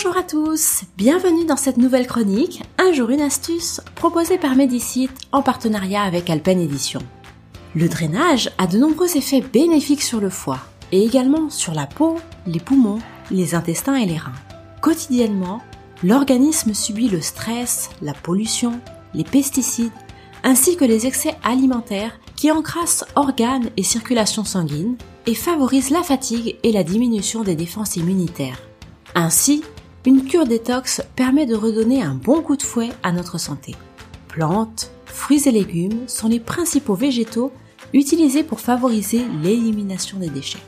Bonjour à tous, bienvenue dans cette nouvelle chronique, un jour une astuce, proposée par Medicite en partenariat avec Alpen Edition. Le drainage a de nombreux effets bénéfiques sur le foie et également sur la peau, les poumons, les intestins et les reins. Quotidiennement, l'organisme subit le stress, la pollution, les pesticides, ainsi que les excès alimentaires qui encrassent organes et circulation sanguine et favorisent la fatigue et la diminution des défenses immunitaires. Ainsi, une cure détox permet de redonner un bon coup de fouet à notre santé. Plantes, fruits et légumes sont les principaux végétaux utilisés pour favoriser l'élimination des déchets.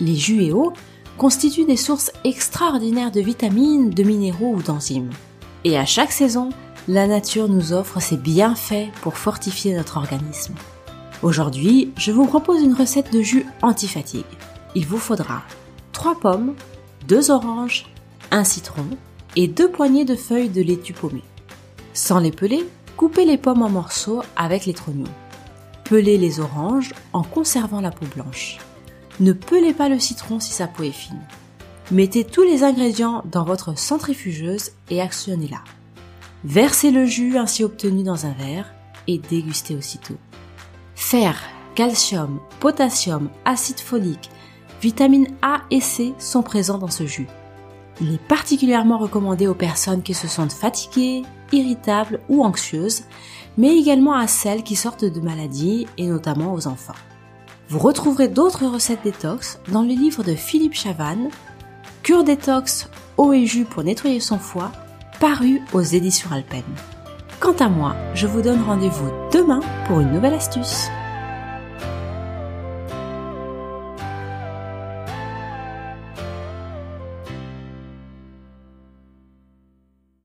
Les jus et eaux constituent des sources extraordinaires de vitamines, de minéraux ou d'enzymes. Et à chaque saison, la nature nous offre ses bienfaits pour fortifier notre organisme. Aujourd'hui, je vous propose une recette de jus anti-fatigue. Il vous faudra 3 pommes, 2 oranges, un citron et 2 poignées de feuilles de laitue paumée. Sans les peler, coupez les pommes en morceaux avec les trognons. Pelez les oranges en conservant la peau blanche. Ne pelez pas le citron si sa peau est fine. Mettez tous les ingrédients dans votre centrifugeuse et actionnez-la. Versez le jus ainsi obtenu dans un verre et dégustez aussitôt. Fer, calcium, potassium, acide folique, vitamines A et C sont présents dans ce jus. Il est particulièrement recommandé aux personnes qui se sentent fatiguées, irritables ou anxieuses, mais également à celles qui sortent de maladies et notamment aux enfants. Vous retrouverez d'autres recettes détox dans le livre de Philippe Chavannes, Cure détox, eau et jus pour nettoyer son foie, paru aux éditions Alpen. Quant à moi, je vous donne rendez-vous demain pour une nouvelle astuce.